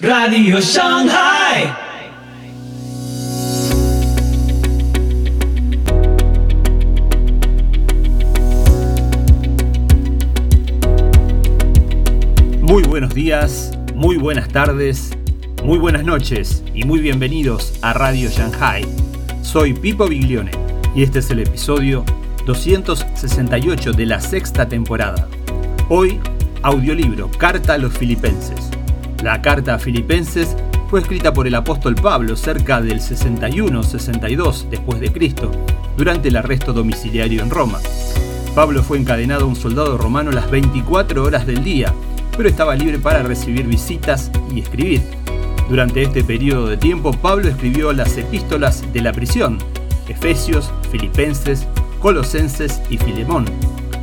Radio Shanghai. Muy buenos días, muy buenas tardes, muy buenas noches y muy bienvenidos a Radio Shanghai. Soy Pipo Biglione y este es el episodio 268 de la sexta temporada. Hoy, audiolibro Carta a los Filipenses. La carta a Filipenses fue escrita por el apóstol Pablo cerca del 61-62 después de Cristo, durante el arresto domiciliario en Roma. Pablo fue encadenado a un soldado romano las 24 horas del día, pero estaba libre para recibir visitas y escribir. Durante este periodo de tiempo, Pablo escribió las epístolas de la prisión, Efesios, Filipenses, Colosenses y Filemón.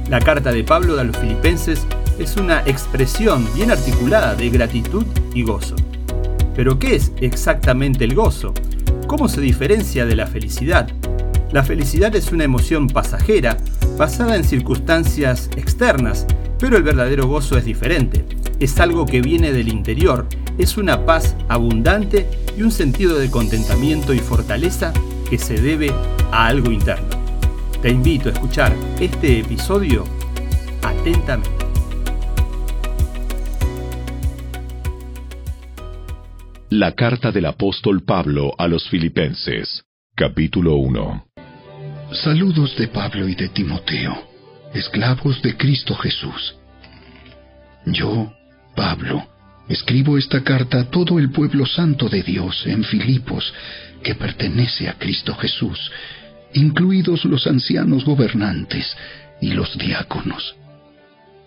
La carta de Pablo a los Filipenses es una expresión bien articulada de gratitud y gozo. Pero ¿qué es exactamente el gozo? ¿Cómo se diferencia de la felicidad? La felicidad es una emoción pasajera, basada en circunstancias externas, pero el verdadero gozo es diferente. Es algo que viene del interior, es una paz abundante y un sentido de contentamiento y fortaleza que se debe a algo interno. Te invito a escuchar este episodio atentamente. La carta del apóstol Pablo a los Filipenses, capítulo 1. Saludos de Pablo y de Timoteo, esclavos de Cristo Jesús. Yo, Pablo, escribo esta carta a todo el pueblo santo de Dios en Filipos, que pertenece a Cristo Jesús, incluidos los ancianos gobernantes y los diáconos.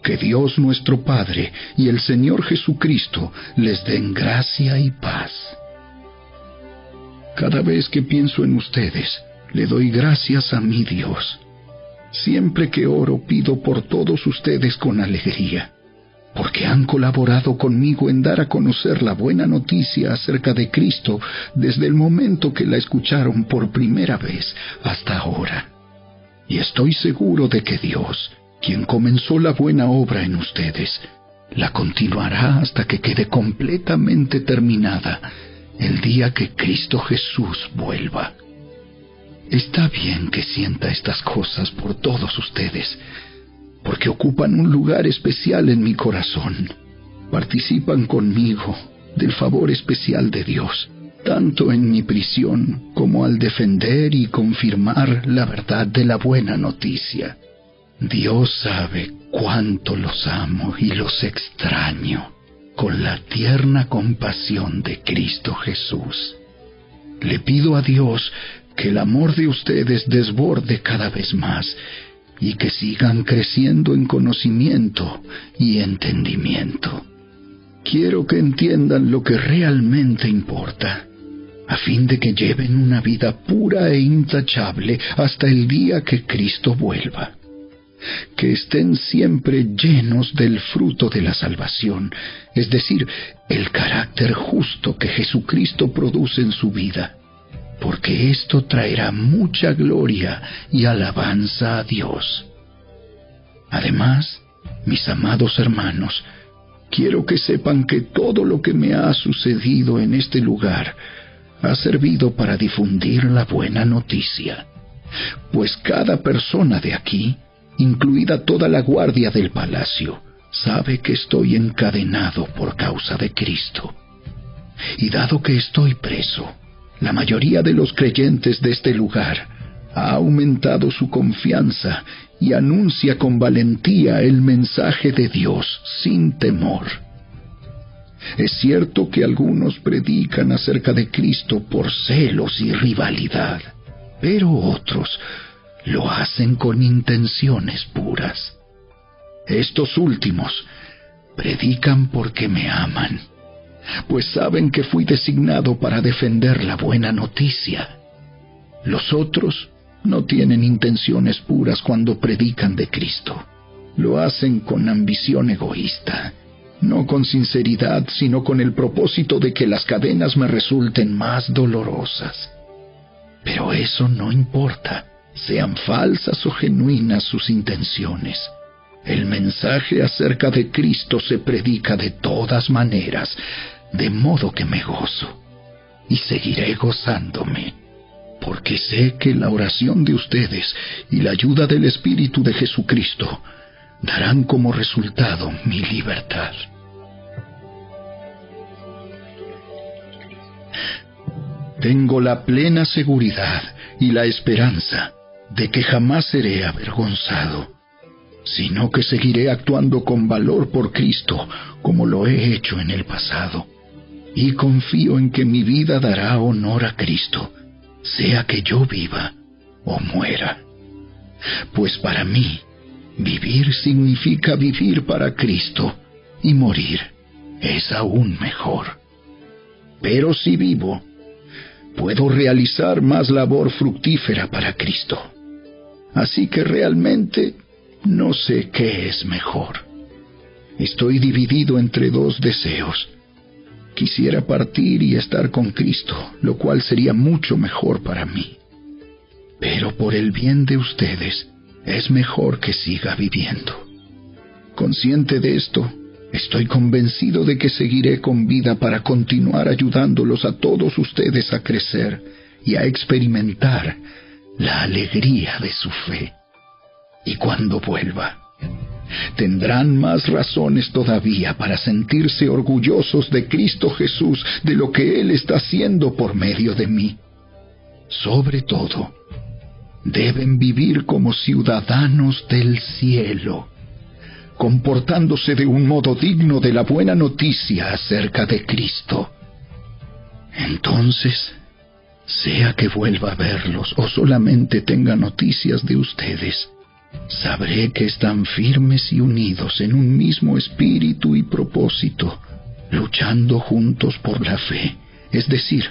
Que Dios nuestro Padre y el Señor Jesucristo les den gracia y paz. Cada vez que pienso en ustedes, le doy gracias a mi Dios. Siempre que oro pido por todos ustedes con alegría, porque han colaborado conmigo en dar a conocer la buena noticia acerca de Cristo desde el momento que la escucharon por primera vez hasta ahora. Y estoy seguro de que Dios, quien comenzó la buena obra en ustedes, la continuará hasta que quede completamente terminada el día que Cristo Jesús vuelva. Está bien que sienta estas cosas por todos ustedes, porque ocupan un lugar especial en mi corazón. Participan conmigo del favor especial de Dios, tanto en mi prisión como al defender y confirmar la verdad de la buena noticia. Dios sabe cuánto los amo y los extraño con la tierna compasión de Cristo Jesús. Le pido a Dios que el amor de ustedes desborde cada vez más y que sigan creciendo en conocimiento y entendimiento. Quiero que entiendan lo que realmente importa, a fin de que lleven una vida pura e intachable hasta el día que Cristo vuelva que estén siempre llenos del fruto de la salvación, es decir, el carácter justo que Jesucristo produce en su vida, porque esto traerá mucha gloria y alabanza a Dios. Además, mis amados hermanos, quiero que sepan que todo lo que me ha sucedido en este lugar ha servido para difundir la buena noticia, pues cada persona de aquí incluida toda la guardia del palacio, sabe que estoy encadenado por causa de Cristo. Y dado que estoy preso, la mayoría de los creyentes de este lugar ha aumentado su confianza y anuncia con valentía el mensaje de Dios sin temor. Es cierto que algunos predican acerca de Cristo por celos y rivalidad, pero otros lo hacen con intenciones puras. Estos últimos predican porque me aman, pues saben que fui designado para defender la buena noticia. Los otros no tienen intenciones puras cuando predican de Cristo. Lo hacen con ambición egoísta, no con sinceridad, sino con el propósito de que las cadenas me resulten más dolorosas. Pero eso no importa sean falsas o genuinas sus intenciones. El mensaje acerca de Cristo se predica de todas maneras, de modo que me gozo y seguiré gozándome, porque sé que la oración de ustedes y la ayuda del Espíritu de Jesucristo darán como resultado mi libertad. Tengo la plena seguridad y la esperanza de que jamás seré avergonzado, sino que seguiré actuando con valor por Cristo como lo he hecho en el pasado. Y confío en que mi vida dará honor a Cristo, sea que yo viva o muera. Pues para mí, vivir significa vivir para Cristo y morir es aún mejor. Pero si vivo, puedo realizar más labor fructífera para Cristo. Así que realmente no sé qué es mejor. Estoy dividido entre dos deseos. Quisiera partir y estar con Cristo, lo cual sería mucho mejor para mí. Pero por el bien de ustedes, es mejor que siga viviendo. Consciente de esto, estoy convencido de que seguiré con vida para continuar ayudándolos a todos ustedes a crecer y a experimentar la alegría de su fe. Y cuando vuelva, tendrán más razones todavía para sentirse orgullosos de Cristo Jesús, de lo que Él está haciendo por medio de mí. Sobre todo, deben vivir como ciudadanos del cielo, comportándose de un modo digno de la buena noticia acerca de Cristo. Entonces, sea que vuelva a verlos o solamente tenga noticias de ustedes, sabré que están firmes y unidos en un mismo espíritu y propósito, luchando juntos por la fe, es decir,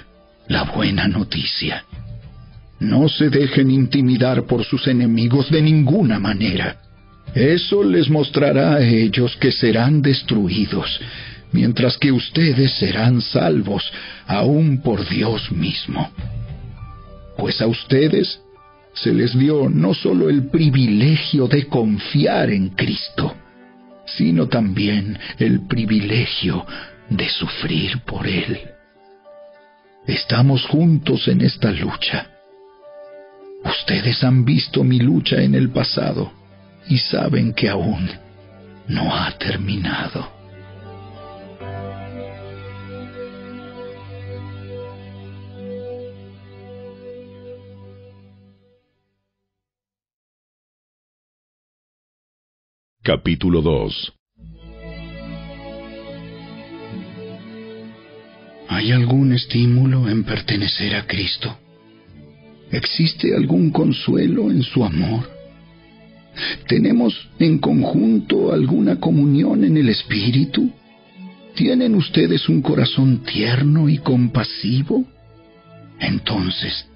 la buena noticia. No se dejen intimidar por sus enemigos de ninguna manera. Eso les mostrará a ellos que serán destruidos, mientras que ustedes serán salvos aún por Dios mismo. Pues a ustedes se les dio no solo el privilegio de confiar en Cristo, sino también el privilegio de sufrir por Él. Estamos juntos en esta lucha. Ustedes han visto mi lucha en el pasado y saben que aún no ha terminado. Capítulo 2 ¿Hay algún estímulo en pertenecer a Cristo? ¿Existe algún consuelo en su amor? ¿Tenemos en conjunto alguna comunión en el Espíritu? ¿Tienen ustedes un corazón tierno y compasivo? Entonces,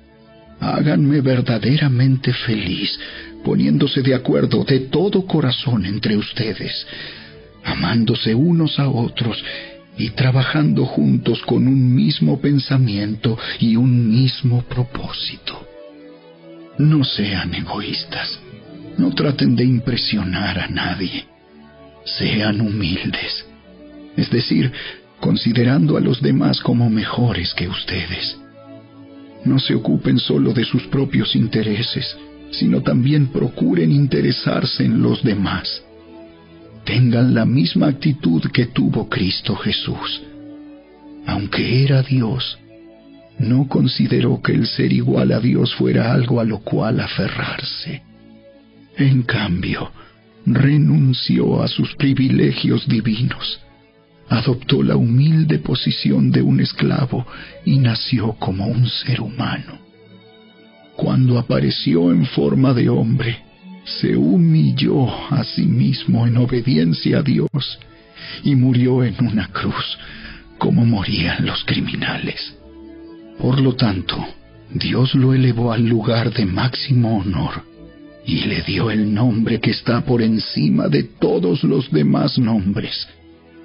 háganme verdaderamente feliz poniéndose de acuerdo de todo corazón entre ustedes, amándose unos a otros y trabajando juntos con un mismo pensamiento y un mismo propósito. No sean egoístas, no traten de impresionar a nadie, sean humildes, es decir, considerando a los demás como mejores que ustedes. No se ocupen solo de sus propios intereses, sino también procuren interesarse en los demás. Tengan la misma actitud que tuvo Cristo Jesús. Aunque era Dios, no consideró que el ser igual a Dios fuera algo a lo cual aferrarse. En cambio, renunció a sus privilegios divinos, adoptó la humilde posición de un esclavo y nació como un ser humano cuando apareció en forma de hombre, se humilló a sí mismo en obediencia a Dios y murió en una cruz, como morían los criminales. Por lo tanto, Dios lo elevó al lugar de máximo honor y le dio el nombre que está por encima de todos los demás nombres,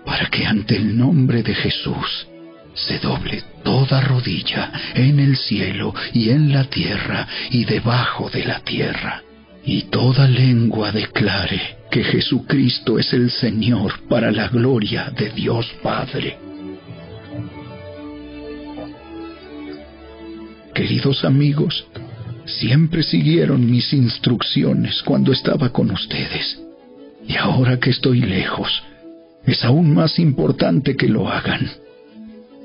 para que ante el nombre de Jesús se doble toda rodilla en el cielo y en la tierra y debajo de la tierra, y toda lengua declare que Jesucristo es el Señor para la gloria de Dios Padre. Queridos amigos, siempre siguieron mis instrucciones cuando estaba con ustedes, y ahora que estoy lejos, es aún más importante que lo hagan.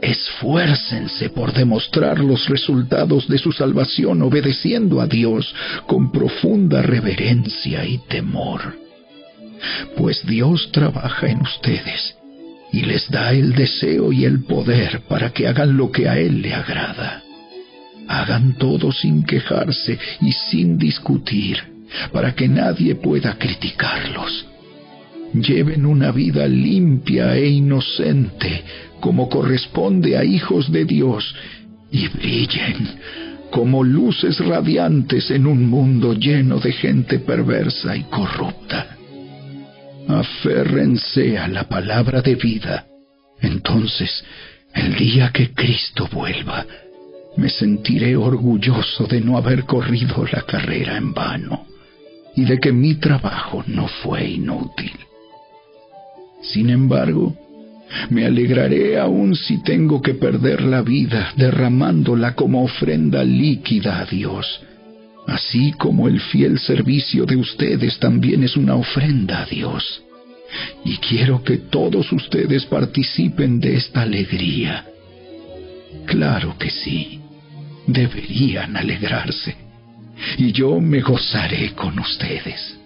Esfuércense por demostrar los resultados de su salvación obedeciendo a Dios con profunda reverencia y temor. Pues Dios trabaja en ustedes y les da el deseo y el poder para que hagan lo que a Él le agrada. Hagan todo sin quejarse y sin discutir, para que nadie pueda criticarlos. Lleven una vida limpia e inocente, como corresponde a hijos de Dios, y brillen como luces radiantes en un mundo lleno de gente perversa y corrupta. Aférrense a la palabra de vida. Entonces, el día que Cristo vuelva, me sentiré orgulloso de no haber corrido la carrera en vano y de que mi trabajo no fue inútil. Sin embargo, me alegraré aún si tengo que perder la vida derramándola como ofrenda líquida a Dios, así como el fiel servicio de ustedes también es una ofrenda a Dios. Y quiero que todos ustedes participen de esta alegría. Claro que sí, deberían alegrarse, y yo me gozaré con ustedes.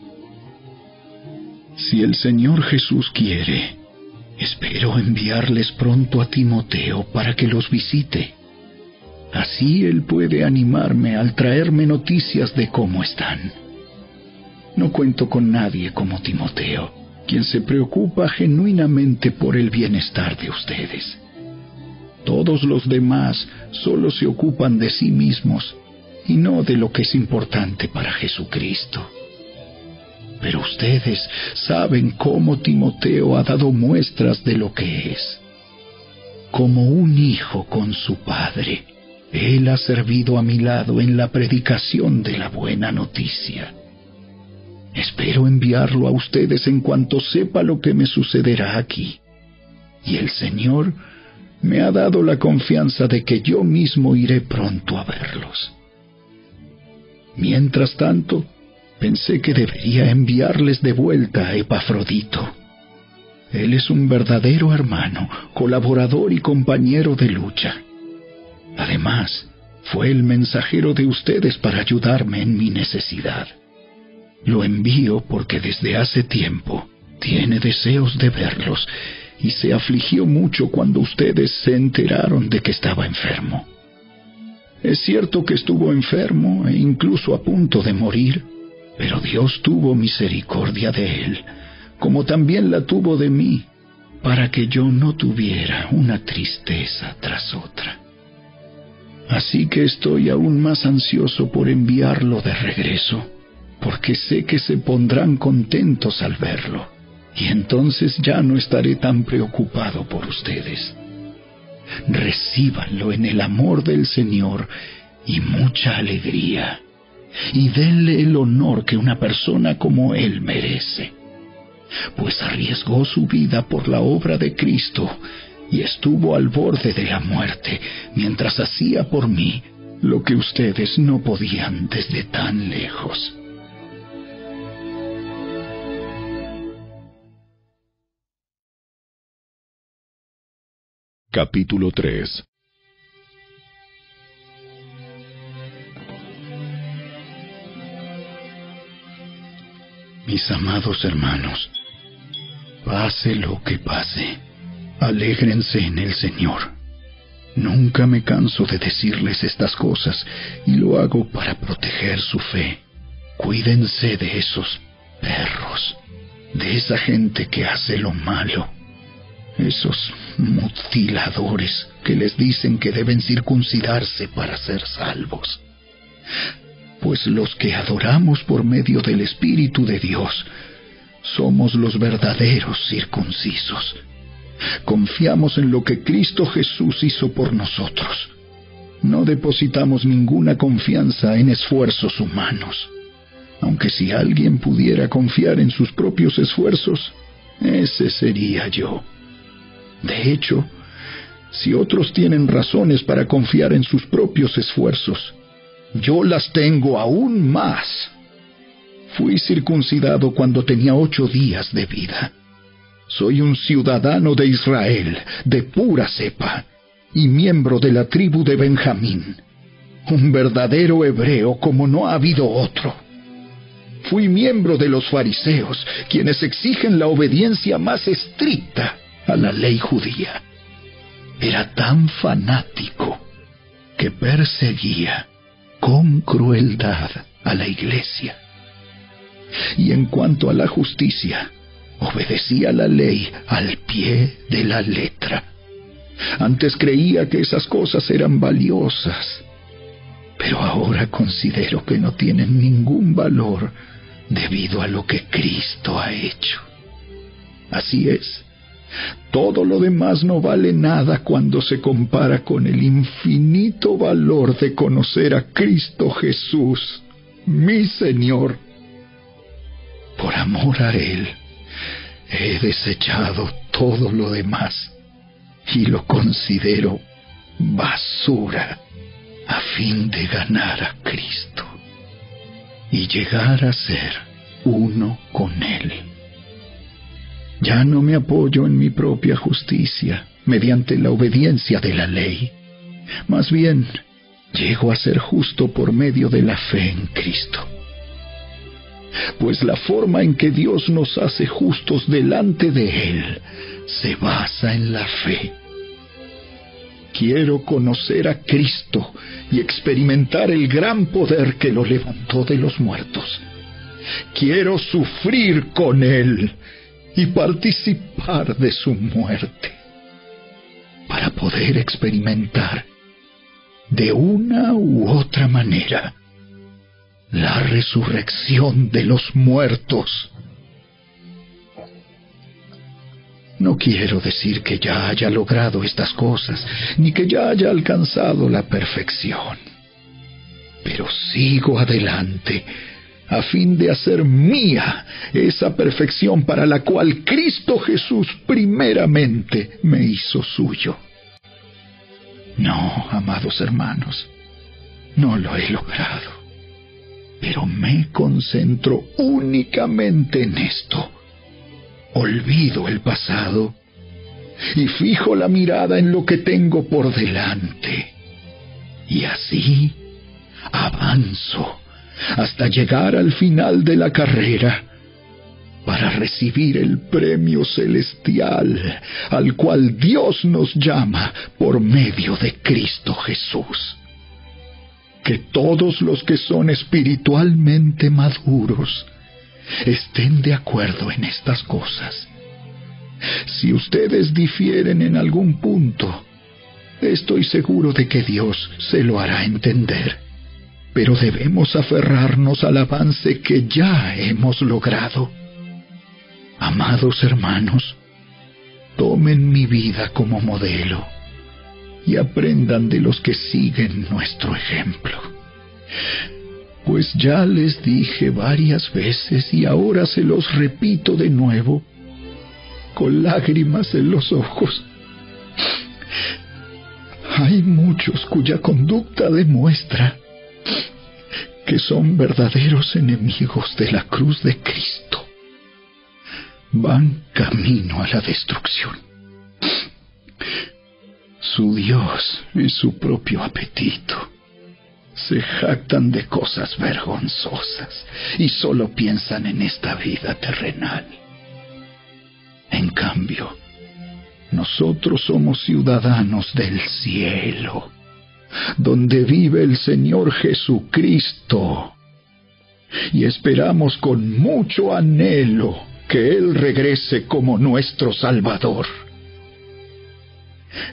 Si el Señor Jesús quiere, espero enviarles pronto a Timoteo para que los visite. Así él puede animarme al traerme noticias de cómo están. No cuento con nadie como Timoteo, quien se preocupa genuinamente por el bienestar de ustedes. Todos los demás solo se ocupan de sí mismos y no de lo que es importante para Jesucristo. Pero ustedes saben cómo Timoteo ha dado muestras de lo que es. Como un hijo con su padre, él ha servido a mi lado en la predicación de la buena noticia. Espero enviarlo a ustedes en cuanto sepa lo que me sucederá aquí. Y el Señor me ha dado la confianza de que yo mismo iré pronto a verlos. Mientras tanto, pensé que debería enviarles de vuelta a Epafrodito. Él es un verdadero hermano, colaborador y compañero de lucha. Además, fue el mensajero de ustedes para ayudarme en mi necesidad. Lo envío porque desde hace tiempo tiene deseos de verlos y se afligió mucho cuando ustedes se enteraron de que estaba enfermo. Es cierto que estuvo enfermo e incluso a punto de morir, pero Dios tuvo misericordia de él, como también la tuvo de mí, para que yo no tuviera una tristeza tras otra. Así que estoy aún más ansioso por enviarlo de regreso, porque sé que se pondrán contentos al verlo, y entonces ya no estaré tan preocupado por ustedes. Recíbanlo en el amor del Señor y mucha alegría y denle el honor que una persona como él merece, pues arriesgó su vida por la obra de Cristo y estuvo al borde de la muerte mientras hacía por mí lo que ustedes no podían desde tan lejos. Capítulo 3 Mis amados hermanos, pase lo que pase, alégrense en el Señor. Nunca me canso de decirles estas cosas y lo hago para proteger su fe. Cuídense de esos perros, de esa gente que hace lo malo, esos mutiladores que les dicen que deben circuncidarse para ser salvos pues los que adoramos por medio del Espíritu de Dios somos los verdaderos circuncisos. Confiamos en lo que Cristo Jesús hizo por nosotros. No depositamos ninguna confianza en esfuerzos humanos. Aunque si alguien pudiera confiar en sus propios esfuerzos, ese sería yo. De hecho, Si otros tienen razones para confiar en sus propios esfuerzos, yo las tengo aún más. Fui circuncidado cuando tenía ocho días de vida. Soy un ciudadano de Israel, de pura cepa, y miembro de la tribu de Benjamín. Un verdadero hebreo como no ha habido otro. Fui miembro de los fariseos, quienes exigen la obediencia más estricta a la ley judía. Era tan fanático que perseguía con crueldad a la iglesia. Y en cuanto a la justicia, obedecía la ley al pie de la letra. Antes creía que esas cosas eran valiosas, pero ahora considero que no tienen ningún valor debido a lo que Cristo ha hecho. Así es, todo lo demás no vale nada cuando se compara con el infinito valor de conocer a Cristo Jesús, mi Señor. Por amor a Él, he desechado todo lo demás y lo considero basura a fin de ganar a Cristo y llegar a ser uno con Él. Ya no me apoyo en mi propia justicia mediante la obediencia de la ley. Más bien, llego a ser justo por medio de la fe en Cristo. Pues la forma en que Dios nos hace justos delante de Él se basa en la fe. Quiero conocer a Cristo y experimentar el gran poder que lo levantó de los muertos. Quiero sufrir con Él y participar de su muerte para poder experimentar de una u otra manera la resurrección de los muertos. No quiero decir que ya haya logrado estas cosas, ni que ya haya alcanzado la perfección, pero sigo adelante a fin de hacer mía esa perfección para la cual Cristo Jesús primeramente me hizo suyo. No, amados hermanos, no lo he logrado pero me concentro únicamente en esto. Olvido el pasado y fijo la mirada en lo que tengo por delante. Y así avanzo hasta llegar al final de la carrera para recibir el premio celestial al cual Dios nos llama por medio de Cristo Jesús que todos los que son espiritualmente maduros estén de acuerdo en estas cosas. Si ustedes difieren en algún punto, estoy seguro de que Dios se lo hará entender. Pero debemos aferrarnos al avance que ya hemos logrado. Amados hermanos, tomen mi vida como modelo y aprendan de los que siguen nuestro ejemplo. Pues ya les dije varias veces y ahora se los repito de nuevo, con lágrimas en los ojos. Hay muchos cuya conducta demuestra que son verdaderos enemigos de la cruz de Cristo. Van camino a la destrucción su Dios y su propio apetito. Se jactan de cosas vergonzosas y solo piensan en esta vida terrenal. En cambio, nosotros somos ciudadanos del cielo, donde vive el Señor Jesucristo, y esperamos con mucho anhelo que Él regrese como nuestro Salvador.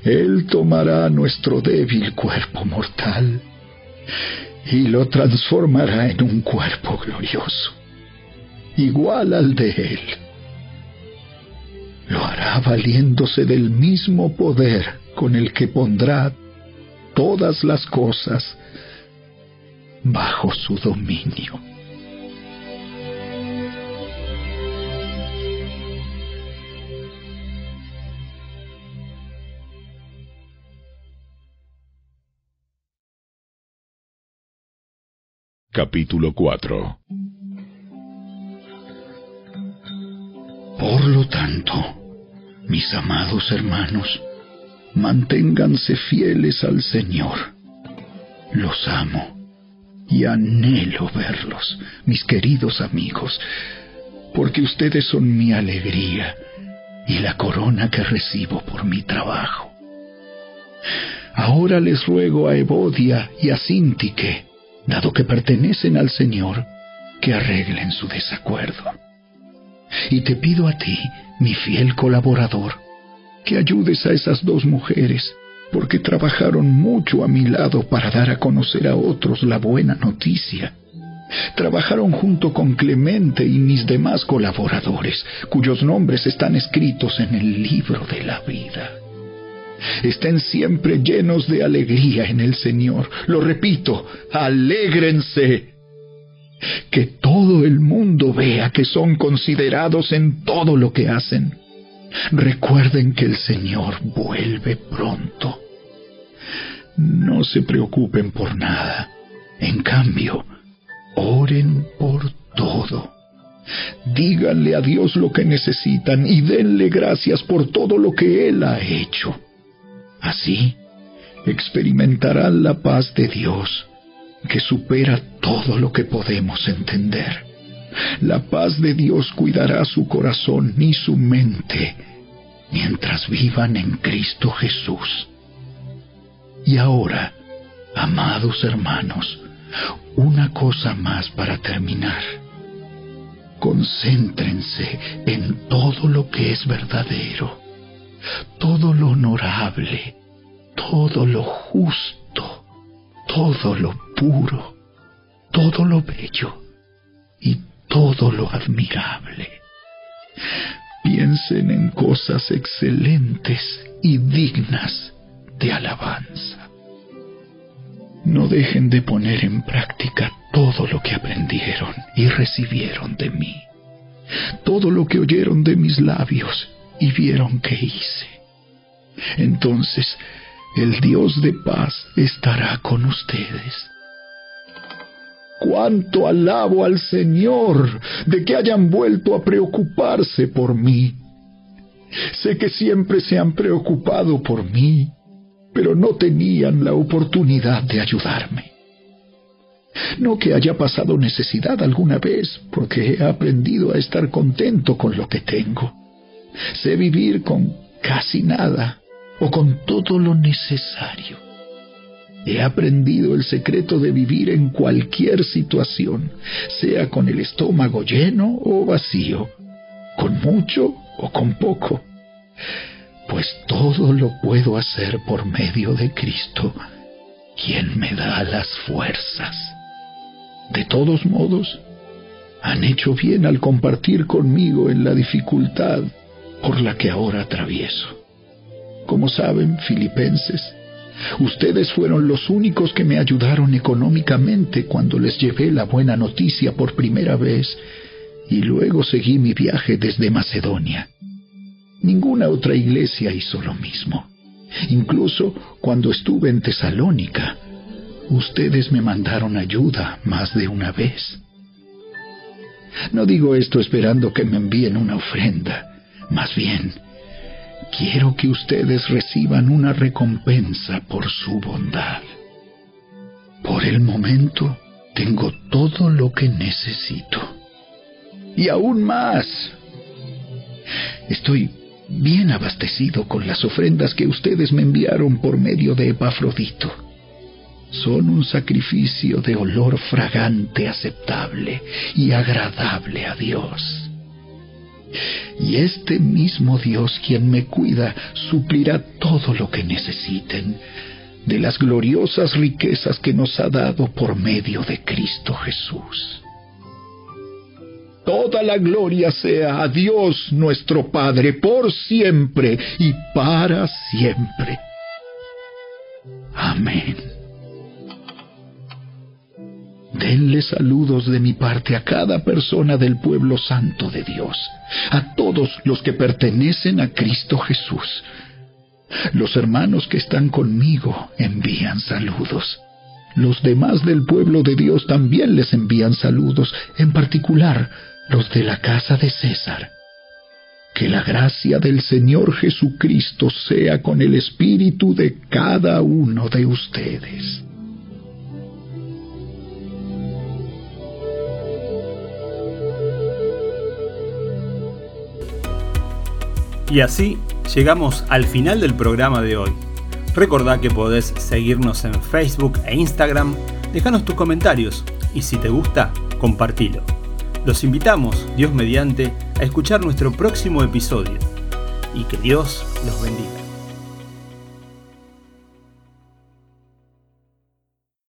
Él tomará nuestro débil cuerpo mortal y lo transformará en un cuerpo glorioso, igual al de Él. Lo hará valiéndose del mismo poder con el que pondrá todas las cosas bajo su dominio. Capítulo 4 Por lo tanto, mis amados hermanos, manténganse fieles al Señor. Los amo y anhelo verlos, mis queridos amigos, porque ustedes son mi alegría y la corona que recibo por mi trabajo. Ahora les ruego a Evodia y a Sintique, dado que pertenecen al Señor, que arreglen su desacuerdo. Y te pido a ti, mi fiel colaborador, que ayudes a esas dos mujeres, porque trabajaron mucho a mi lado para dar a conocer a otros la buena noticia. Trabajaron junto con Clemente y mis demás colaboradores, cuyos nombres están escritos en el libro de la vida. Estén siempre llenos de alegría en el Señor. Lo repito, alégrense. Que todo el mundo vea que son considerados en todo lo que hacen. Recuerden que el Señor vuelve pronto. No se preocupen por nada. En cambio, oren por todo. Díganle a Dios lo que necesitan y denle gracias por todo lo que Él ha hecho. Así experimentarán la paz de Dios que supera todo lo que podemos entender. La paz de Dios cuidará su corazón y su mente mientras vivan en Cristo Jesús. Y ahora, amados hermanos, una cosa más para terminar. Concéntrense en todo lo que es verdadero, todo lo honorable, todo lo justo, todo lo puro, todo lo bello y todo lo admirable. Piensen en cosas excelentes y dignas de alabanza. No dejen de poner en práctica todo lo que aprendieron y recibieron de mí, todo lo que oyeron de mis labios y vieron que hice. Entonces el Dios de paz estará con ustedes. Cuánto alabo al Señor de que hayan vuelto a preocuparse por mí. Sé que siempre se han preocupado por mí, pero no tenían la oportunidad de ayudarme. No que haya pasado necesidad alguna vez, porque he aprendido a estar contento con lo que tengo. Sé vivir con casi nada o con todo lo necesario. He aprendido el secreto de vivir en cualquier situación, sea con el estómago lleno o vacío, con mucho o con poco, pues todo lo puedo hacer por medio de Cristo, quien me da las fuerzas. De todos modos, han hecho bien al compartir conmigo en la dificultad por la que ahora atravieso. Como saben, filipenses, ustedes fueron los únicos que me ayudaron económicamente cuando les llevé la buena noticia por primera vez y luego seguí mi viaje desde Macedonia. Ninguna otra iglesia hizo lo mismo. Incluso cuando estuve en Tesalónica, ustedes me mandaron ayuda más de una vez. No digo esto esperando que me envíen una ofrenda, más bien, quiero que ustedes reciban una recompensa por su bondad. Por el momento tengo todo lo que necesito. Y aún más. Estoy bien abastecido con las ofrendas que ustedes me enviaron por medio de Epafrodito. Son un sacrificio de olor fragante, aceptable y agradable a Dios. Y este mismo Dios quien me cuida suplirá todo lo que necesiten de las gloriosas riquezas que nos ha dado por medio de Cristo Jesús. Toda la gloria sea a Dios nuestro Padre por siempre y para siempre. Amén. Denle saludos de mi parte a cada persona del pueblo santo de Dios, a todos los que pertenecen a Cristo Jesús. Los hermanos que están conmigo envían saludos. los demás del pueblo de Dios también les envían saludos, en particular los de la casa de César. Que la gracia del Señor Jesucristo sea con el espíritu de cada uno de ustedes. Y así llegamos al final del programa de hoy. Recordá que podés seguirnos en Facebook e Instagram, dejanos tus comentarios y si te gusta, compartilo. Los invitamos, Dios mediante, a escuchar nuestro próximo episodio y que Dios los bendiga.